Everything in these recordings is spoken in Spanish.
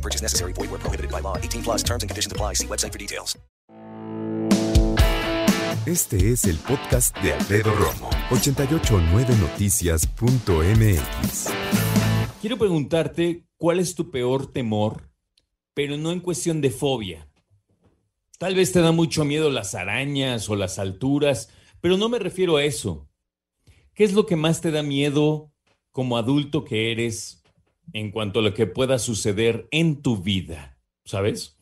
No purchase necessary. Void where prohibited by law. 18 plus terms and conditions apply. See website for details. Este es el podcast de Alfredo Romo. 889noticias.mx. Quiero preguntarte cuál es tu peor temor, pero no en cuestión de fobia. Tal vez te da mucho miedo las arañas o las alturas, pero no me refiero a eso. ¿Qué es lo que más te da miedo como adulto que eres en cuanto a lo que pueda suceder en tu vida? ¿Sabes?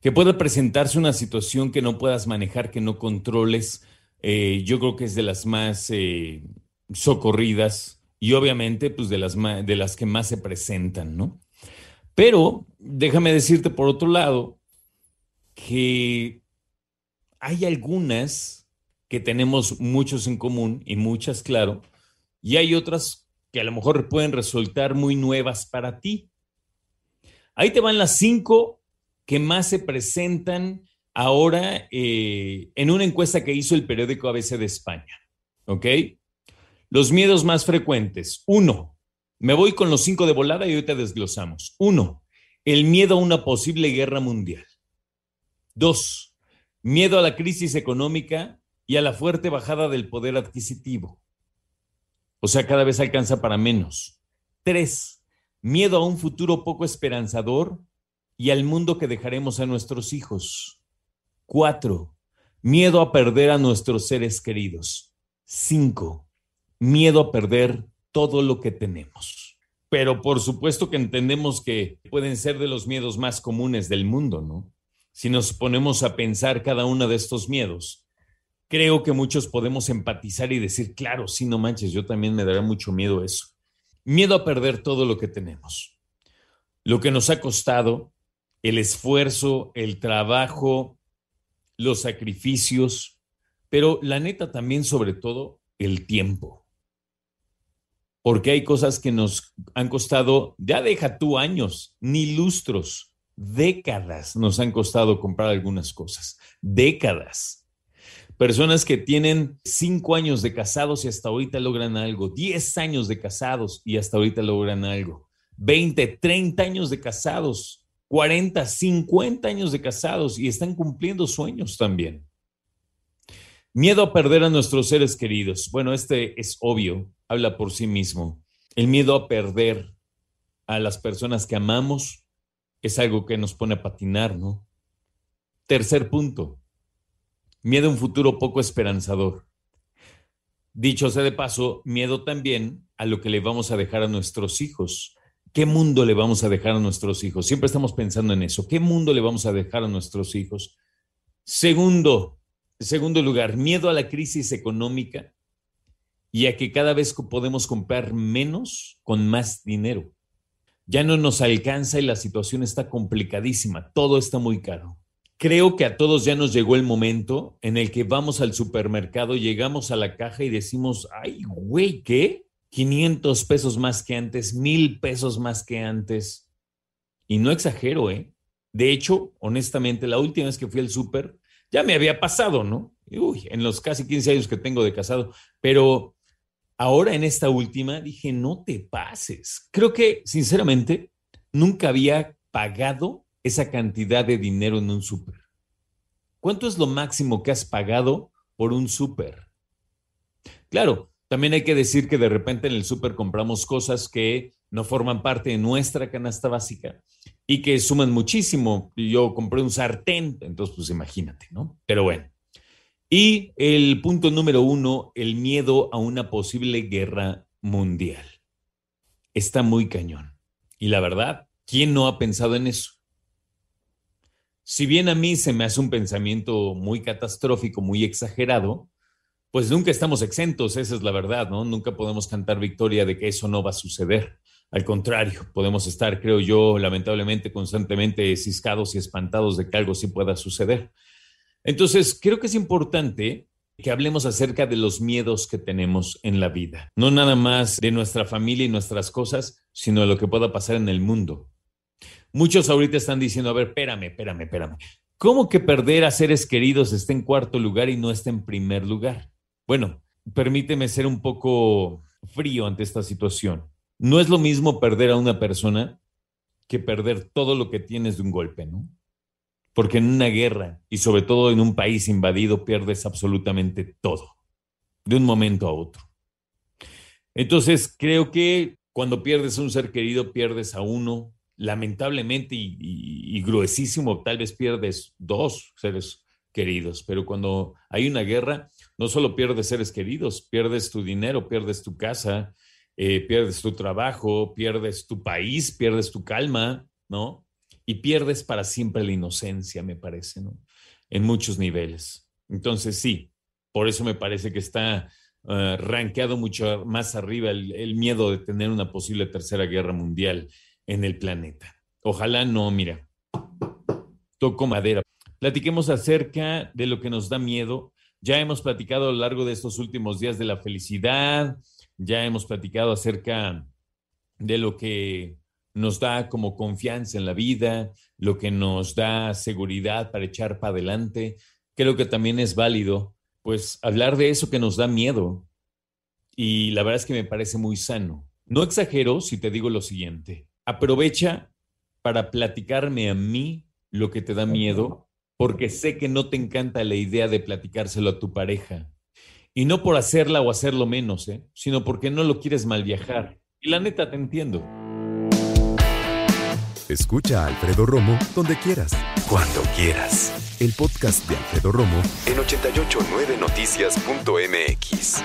Que pueda presentarse una situación que no puedas manejar, que no controles. eh, yo creo que es de las más eh, socorridas y obviamente pues de las, de las que más se presentan, ¿no? Pero déjame decirte por otro lado que hay algunas que tenemos muchos en común y muchas, claro, y hay otras que a lo mejor pueden resultar muy nuevas para ti. Ahí te van las cinco que más se presentan ahora eh, en una encuesta que hizo el periódico ABC de España. ¿Ok? Los miedos más frecuentes. Uno, me voy con los cinco de volada y ahorita desglosamos. Uno, el miedo a una posible guerra mundial. Dos, miedo a la crisis económica y a la fuerte bajada del poder adquisitivo. O sea, cada vez alcanza para menos. Tres, miedo a un futuro poco esperanzador y al mundo que dejaremos a nuestros hijos. Cuatro, miedo a perder a nuestros seres queridos. Cinco, miedo a perder todo lo que tenemos. Pero por supuesto que entendemos que pueden ser de los miedos más comunes del mundo, ¿no? Si nos ponemos a pensar cada uno de estos miedos, creo que muchos podemos empatizar y decir, claro, sí, no manches, yo también me daría mucho miedo eso. Miedo a perder todo lo que tenemos. Lo que nos ha costado, el esfuerzo, el trabajo, los sacrificios, pero la neta también sobre todo el tiempo. Porque hay cosas que nos han costado, ya deja tú años, ni lustros, décadas nos han costado comprar algunas cosas, décadas. Personas que tienen cinco años de casados y hasta ahorita logran algo, diez años de casados y hasta ahorita logran algo, 20, 30 años de casados, 40, 50 años de casados y están cumpliendo sueños también. Miedo a perder a nuestros seres queridos. Bueno, este es obvio, habla por sí mismo. El miedo a perder a las personas que amamos es algo que nos pone a patinar, ¿no? Tercer punto, miedo a un futuro poco esperanzador. Dicho sea de paso, miedo también a lo que le vamos a dejar a nuestros hijos. ¿Qué mundo le vamos a dejar a nuestros hijos? Siempre estamos pensando en eso. ¿Qué mundo le vamos a dejar a nuestros hijos? Segundo, segundo lugar, miedo a la crisis económica y a que cada vez podemos comprar menos con más dinero. Ya no nos alcanza y la situación está complicadísima. Todo está muy caro. Creo que a todos ya nos llegó el momento en el que vamos al supermercado, llegamos a la caja y decimos, ay, güey, ¿qué? 500 pesos más que antes, mil pesos más que antes. Y no exagero, ¿eh? De hecho, honestamente, la última vez que fui al súper, ya me había pasado, ¿no? Uy, en los casi 15 años que tengo de casado, pero ahora en esta última dije, no te pases. Creo que, sinceramente, nunca había pagado esa cantidad de dinero en un súper. ¿Cuánto es lo máximo que has pagado por un súper? Claro, también hay que decir que de repente en el súper compramos cosas que no forman parte de nuestra canasta básica y que suman muchísimo. Yo compré un sartén, entonces pues imagínate, ¿no? Pero bueno. Y el punto número uno, el miedo a una posible guerra mundial. Está muy cañón. Y la verdad, ¿quién no ha pensado en eso? Si bien a mí se me hace un pensamiento muy catastrófico, muy exagerado, pues nunca estamos exentos, esa es la verdad, ¿no? Nunca podemos cantar victoria de que eso no va a suceder. Al contrario, podemos estar, creo yo, lamentablemente, constantemente ciscados y espantados de que algo sí pueda suceder. Entonces, creo que es importante que hablemos acerca de los miedos que tenemos en la vida. No nada más de nuestra familia y nuestras cosas, sino de lo que pueda pasar en el mundo. Muchos ahorita están diciendo, a ver, espérame, espérame, espérame. ¿Cómo que perder a seres queridos esté en cuarto lugar y no esté en primer lugar? Bueno, permíteme ser un poco frío ante esta situación. No es lo mismo perder a una persona que perder todo lo que tienes de un golpe, ¿no? Porque en una guerra y sobre todo en un país invadido pierdes absolutamente todo, de un momento a otro. Entonces, creo que cuando pierdes a un ser querido, pierdes a uno, lamentablemente y, gruesísimo, tal vez pierdes dos seres queridos, pero cuando hay una guerra, no solo pierdes seres queridos, pierdes tu dinero, pierdes tu casa, eh, pierdes tu trabajo, pierdes tu país, pierdes tu calma, ¿no? Y pierdes para siempre la inocencia, me parece, ¿no? En muchos niveles. Entonces, sí, por eso me parece que está uh, rankeado mucho más arriba el, el, miedo de tener una posible tercera guerra mundial en el planeta. Ojalá no, mira, toco madera. Platiquemos acerca de lo que nos da miedo. Ya hemos platicado a lo largo de estos últimos días de la felicidad, ya hemos platicado acerca de lo que nos da como confianza en la vida, lo que nos da seguridad para echar para adelante. Creo que también es válido, pues, hablar de eso que nos da miedo. Y la verdad es que me parece muy sano. No exagero si te digo lo siguiente. Aprovecha para platicarme a mí lo que te da miedo, porque sé que no te encanta la idea de platicárselo a tu pareja. Y no por hacerla o hacerlo menos, ¿eh? sino porque no lo quieres mal viajar. Y la neta te entiendo. Escucha a Alfredo Romo donde quieras, cuando quieras. El podcast de Alfredo Romo en 889noticias.mx.